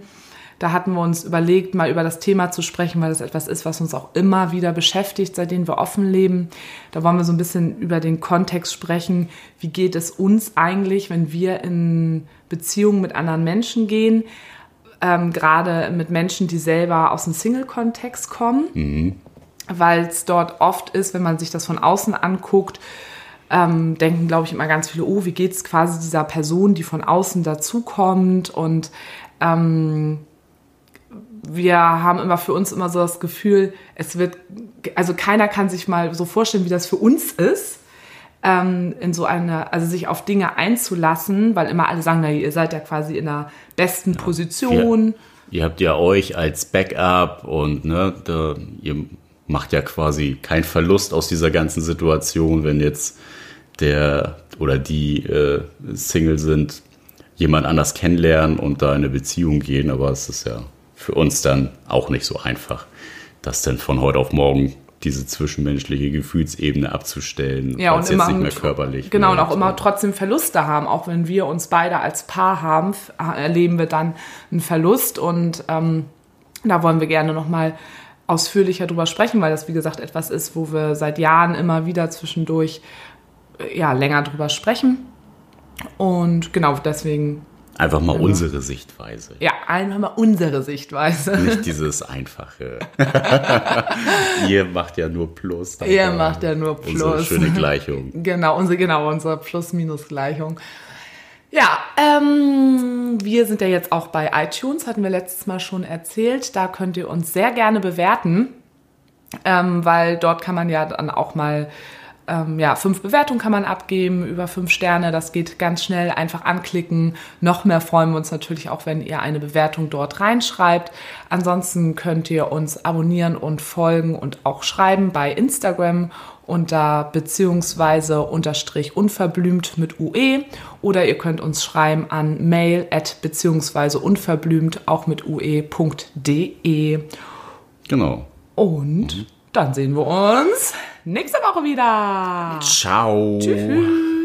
Da hatten wir uns überlegt, mal über das Thema zu sprechen, weil das etwas ist, was uns auch immer wieder beschäftigt, seitdem wir offen leben. Da wollen wir so ein bisschen über den Kontext sprechen. Wie geht es uns eigentlich, wenn wir in Beziehungen mit anderen Menschen gehen? Ähm, gerade mit Menschen, die selber aus dem Single-Kontext kommen. Mhm. Weil es dort oft ist, wenn man sich das von außen anguckt, ähm, denken, glaube ich, immer ganz viele, oh, wie geht es quasi dieser Person, die von außen dazukommt und ähm, wir haben immer für uns immer so das Gefühl, es wird, also keiner kann sich mal so vorstellen, wie das für uns ist, ähm, in so eine, also sich auf Dinge einzulassen, weil immer alle sagen, na, ihr seid ja quasi in der besten ja, Position. Ihr, ihr, habt ja euch als Backup und ne, da, ihr macht ja quasi keinen Verlust aus dieser ganzen Situation, wenn jetzt der oder die äh, Single sind, jemand anders kennenlernen und da in eine Beziehung gehen, aber es ist ja für uns dann auch nicht so einfach, das dann von heute auf morgen diese zwischenmenschliche Gefühlsebene abzustellen, ja, und immer jetzt nicht mehr körperlich. Genau, und auch immer trotzdem Verluste haben. Auch wenn wir uns beide als Paar haben, erleben wir dann einen Verlust. Und ähm, da wollen wir gerne nochmal ausführlicher drüber sprechen, weil das, wie gesagt, etwas ist, wo wir seit Jahren immer wieder zwischendurch äh, ja, länger drüber sprechen. Und genau deswegen Einfach mal genau. unsere Sichtweise. Ja, einfach mal unsere Sichtweise. Nicht dieses einfache. Ihr macht ja nur Plus. Ihr macht ja nur Plus. Unsere schöne Gleichung. Genau, unsere, genau, unsere Plus-Minus-Gleichung. Ja, ähm, wir sind ja jetzt auch bei iTunes, hatten wir letztes Mal schon erzählt. Da könnt ihr uns sehr gerne bewerten, ähm, weil dort kann man ja dann auch mal ähm, ja, fünf Bewertungen kann man abgeben, über fünf Sterne. Das geht ganz schnell, einfach anklicken. Noch mehr freuen wir uns natürlich auch, wenn ihr eine Bewertung dort reinschreibt. Ansonsten könnt ihr uns abonnieren und folgen und auch schreiben bei Instagram unter beziehungsweise unterstrich unverblümt mit UE oder ihr könnt uns schreiben an mail at beziehungsweise unverblümt auch mit ue.de. Genau. Und mhm. dann sehen wir uns nächste Woche wieder. Ciao. Tschüss.